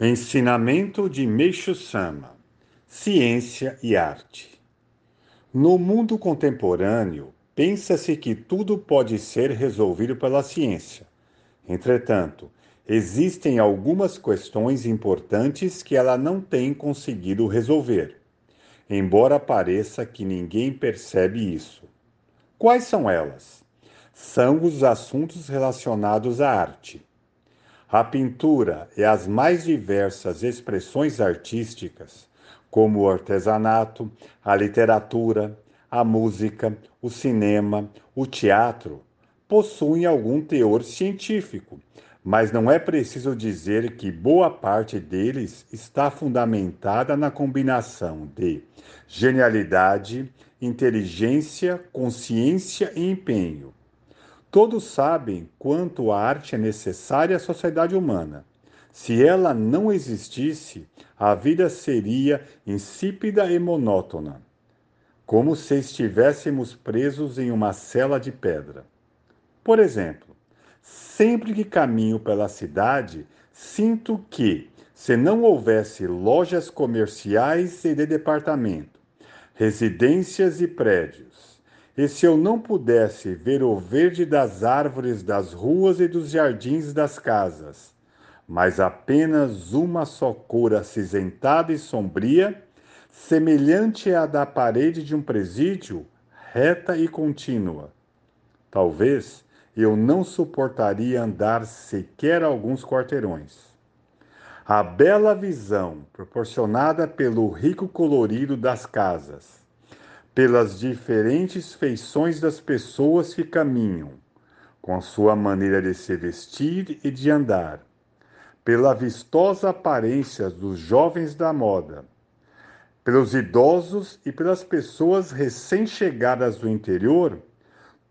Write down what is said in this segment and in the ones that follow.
Ensinamento de Meishu Sama Ciência e Arte No mundo contemporâneo, pensa-se que tudo pode ser resolvido pela ciência. Entretanto, existem algumas questões importantes que ela não tem conseguido resolver, embora pareça que ninguém percebe isso. Quais são elas? São os assuntos relacionados à arte a pintura e as mais diversas expressões artísticas, como o artesanato, a literatura, a música, o cinema, o teatro, possuem algum teor científico, mas não é preciso dizer que boa parte deles está fundamentada na combinação de genialidade, inteligência, consciência e empenho Todos sabem quanto a arte é necessária à sociedade humana. Se ela não existisse, a vida seria insípida e monótona, como se estivéssemos presos em uma cela de pedra. Por exemplo, sempre que caminho pela cidade, sinto que, se não houvesse lojas comerciais e de departamento, residências e prédios, e se eu não pudesse ver o verde das árvores das ruas e dos jardins das casas, mas apenas uma só cor acinzentada e sombria, semelhante à da parede de um presídio, reta e contínua. Talvez eu não suportaria andar sequer alguns quarteirões. A bela visão proporcionada pelo rico colorido das casas, pelas diferentes feições das pessoas que caminham, com a sua maneira de se vestir e de andar, pela vistosa aparência dos jovens da moda, pelos idosos e pelas pessoas recém-chegadas do interior,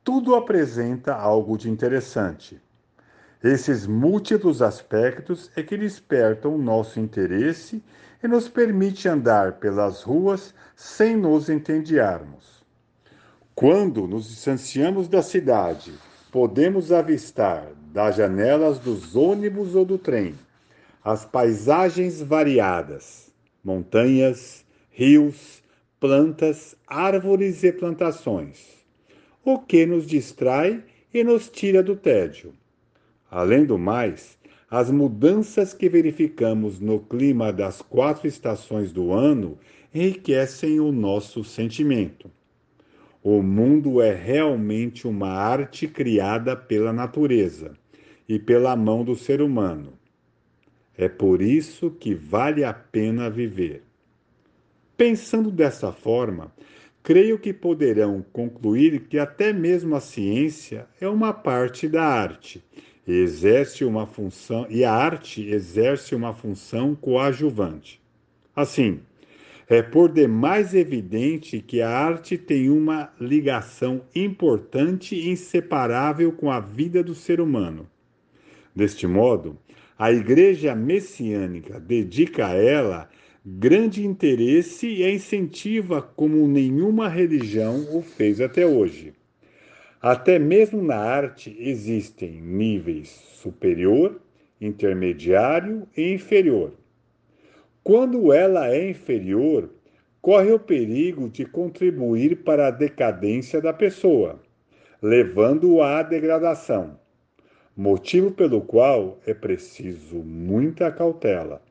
tudo apresenta algo de interessante. Esses múltiplos aspectos é que despertam nosso interesse e nos permite andar pelas ruas sem nos entediarmos. Quando nos distanciamos da cidade, podemos avistar das janelas dos ônibus ou do trem as paisagens variadas, montanhas, rios, plantas, árvores e plantações, o que nos distrai e nos tira do tédio. Além do mais, as mudanças que verificamos no clima das quatro estações do ano enriquecem o nosso sentimento. O mundo é realmente uma arte criada pela natureza e pela mão do ser humano. É por isso que vale a pena viver. Pensando dessa forma, creio que poderão concluir que até mesmo a ciência é uma parte da arte exerce uma função e a arte exerce uma função coadjuvante. Assim, é por demais evidente que a arte tem uma ligação importante e inseparável com a vida do ser humano. Deste modo, a Igreja Messiânica dedica a ela grande interesse e a incentiva como nenhuma religião o fez até hoje. Até mesmo na arte existem níveis superior, intermediário e inferior. Quando ela é inferior, corre o perigo de contribuir para a decadência da pessoa, levando-o à degradação, motivo pelo qual é preciso muita cautela.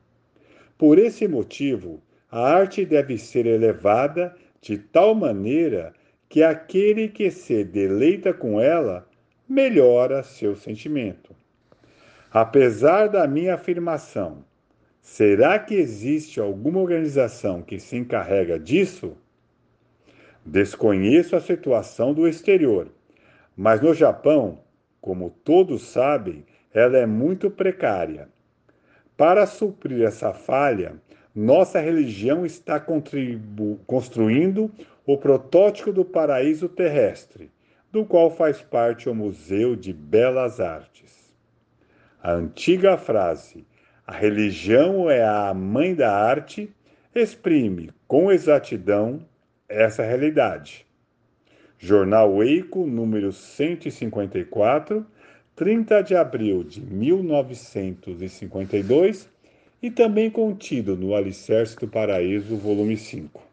Por esse motivo, a arte deve ser elevada de tal maneira que aquele que se deleita com ela melhora seu sentimento. Apesar da minha afirmação, será que existe alguma organização que se encarrega disso? Desconheço a situação do exterior, mas no Japão, como todos sabem, ela é muito precária. Para suprir essa falha, nossa religião está construindo o protótipo do paraíso terrestre, do qual faz parte o Museu de Belas Artes. A antiga frase a religião é a mãe da arte exprime com exatidão essa realidade. Jornal Eico, número 154, 30 de abril de 1952, e também contido no Alicerce do Paraíso, volume 5.